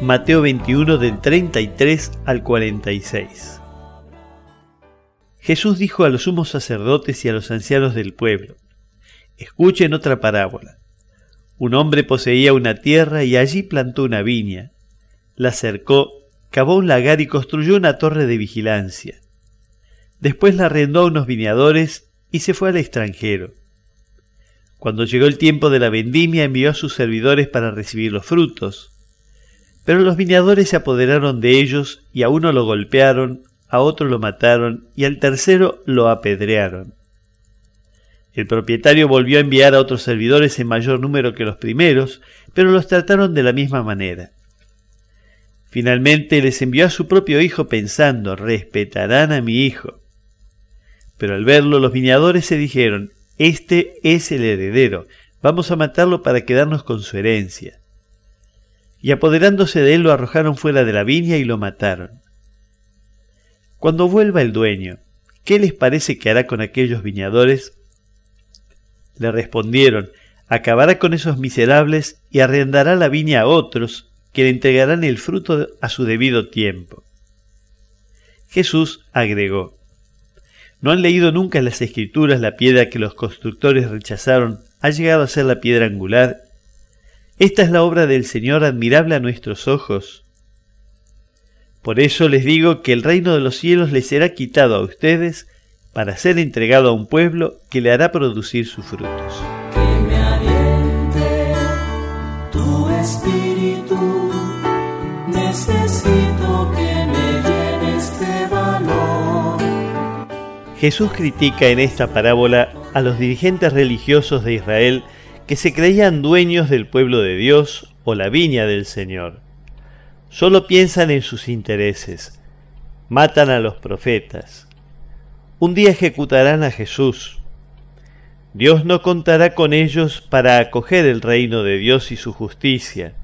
Mateo 21 del 33 al 46. Jesús dijo a los sumos sacerdotes y a los ancianos del pueblo, escuchen otra parábola. Un hombre poseía una tierra y allí plantó una viña, la cercó, cavó un lagar y construyó una torre de vigilancia. Después la arrendó a unos viñadores y se fue al extranjero. Cuando llegó el tiempo de la vendimia envió a sus servidores para recibir los frutos. Pero los viñadores se apoderaron de ellos y a uno lo golpearon, a otro lo mataron y al tercero lo apedrearon. El propietario volvió a enviar a otros servidores en mayor número que los primeros, pero los trataron de la misma manera. Finalmente les envió a su propio hijo pensando, respetarán a mi hijo. Pero al verlo los viñadores se dijeron, este es el heredero, vamos a matarlo para quedarnos con su herencia y apoderándose de él lo arrojaron fuera de la viña y lo mataron. Cuando vuelva el dueño, ¿qué les parece que hará con aquellos viñadores? Le respondieron, acabará con esos miserables y arrendará la viña a otros que le entregarán el fruto a su debido tiempo. Jesús agregó, ¿no han leído nunca en las escrituras la piedra que los constructores rechazaron ha llegado a ser la piedra angular esta es la obra del Señor admirable a nuestros ojos. Por eso les digo que el reino de los cielos les será quitado a ustedes para ser entregado a un pueblo que le hará producir sus frutos. Que me aliente tu espíritu, necesito que me llenes de valor. Jesús critica en esta parábola a los dirigentes religiosos de Israel que se creían dueños del pueblo de Dios o la viña del Señor. Solo piensan en sus intereses, matan a los profetas. Un día ejecutarán a Jesús. Dios no contará con ellos para acoger el reino de Dios y su justicia.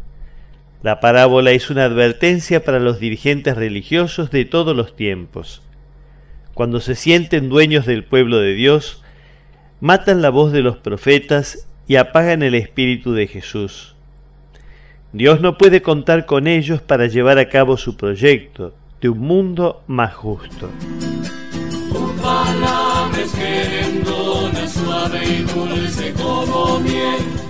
La parábola es una advertencia para los dirigentes religiosos de todos los tiempos. Cuando se sienten dueños del pueblo de Dios, matan la voz de los profetas y apagan el Espíritu de Jesús. Dios no puede contar con ellos para llevar a cabo su proyecto de un mundo más justo.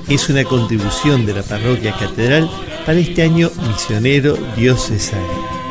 Es una contribución de la parroquia catedral para este año misionero diocesano.